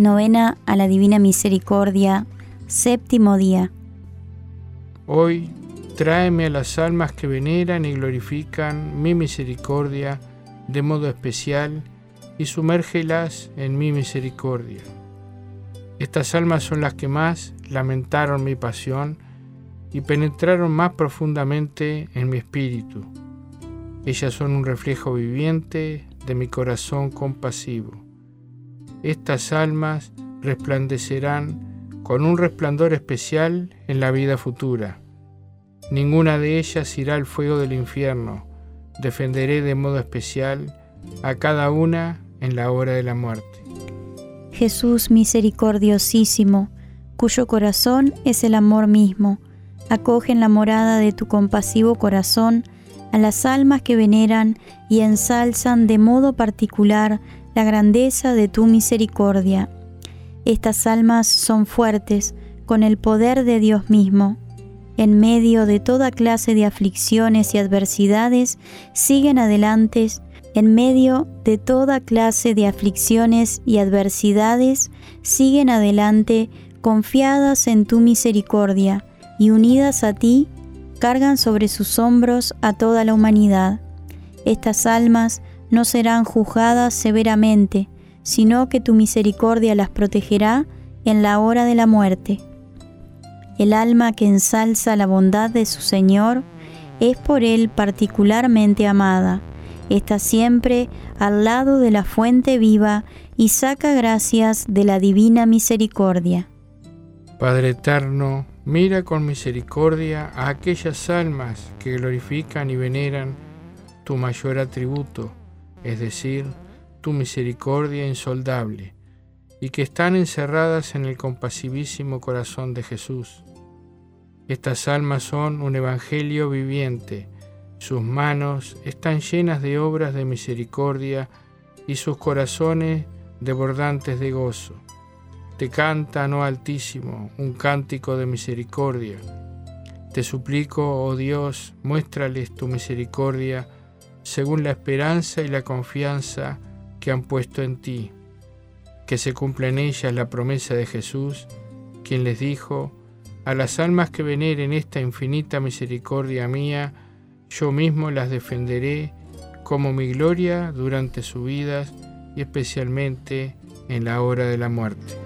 Novena a la Divina Misericordia, séptimo día. Hoy tráeme a las almas que veneran y glorifican mi misericordia de modo especial y sumérgelas en mi misericordia. Estas almas son las que más lamentaron mi pasión y penetraron más profundamente en mi espíritu. Ellas son un reflejo viviente de mi corazón compasivo. Estas almas resplandecerán con un resplandor especial en la vida futura. Ninguna de ellas irá al fuego del infierno. Defenderé de modo especial a cada una en la hora de la muerte. Jesús misericordiosísimo, cuyo corazón es el amor mismo, acoge en la morada de tu compasivo corazón a las almas que veneran y ensalzan de modo particular la grandeza de tu misericordia. Estas almas son fuertes con el poder de Dios mismo. En medio de toda clase de aflicciones y adversidades, siguen adelante. En medio de toda clase de aflicciones y adversidades, siguen adelante confiadas en tu misericordia y unidas a ti, cargan sobre sus hombros a toda la humanidad. Estas almas no serán juzgadas severamente, sino que tu misericordia las protegerá en la hora de la muerte. El alma que ensalza la bondad de su Señor es por Él particularmente amada. Está siempre al lado de la fuente viva y saca gracias de la divina misericordia. Padre eterno, mira con misericordia a aquellas almas que glorifican y veneran tu mayor atributo, es decir, tu misericordia insoldable, y que están encerradas en el compasivísimo corazón de Jesús. Estas almas son un evangelio viviente, sus manos están llenas de obras de misericordia y sus corazones desbordantes de gozo. Te cantan, oh Altísimo, un cántico de misericordia. Te suplico, oh Dios, muéstrales tu misericordia según la esperanza y la confianza que han puesto en ti, que se cumpla en ellas la promesa de Jesús, quien les dijo, a las almas que veneren esta infinita misericordia mía, yo mismo las defenderé como mi gloria durante su vida y especialmente en la hora de la muerte.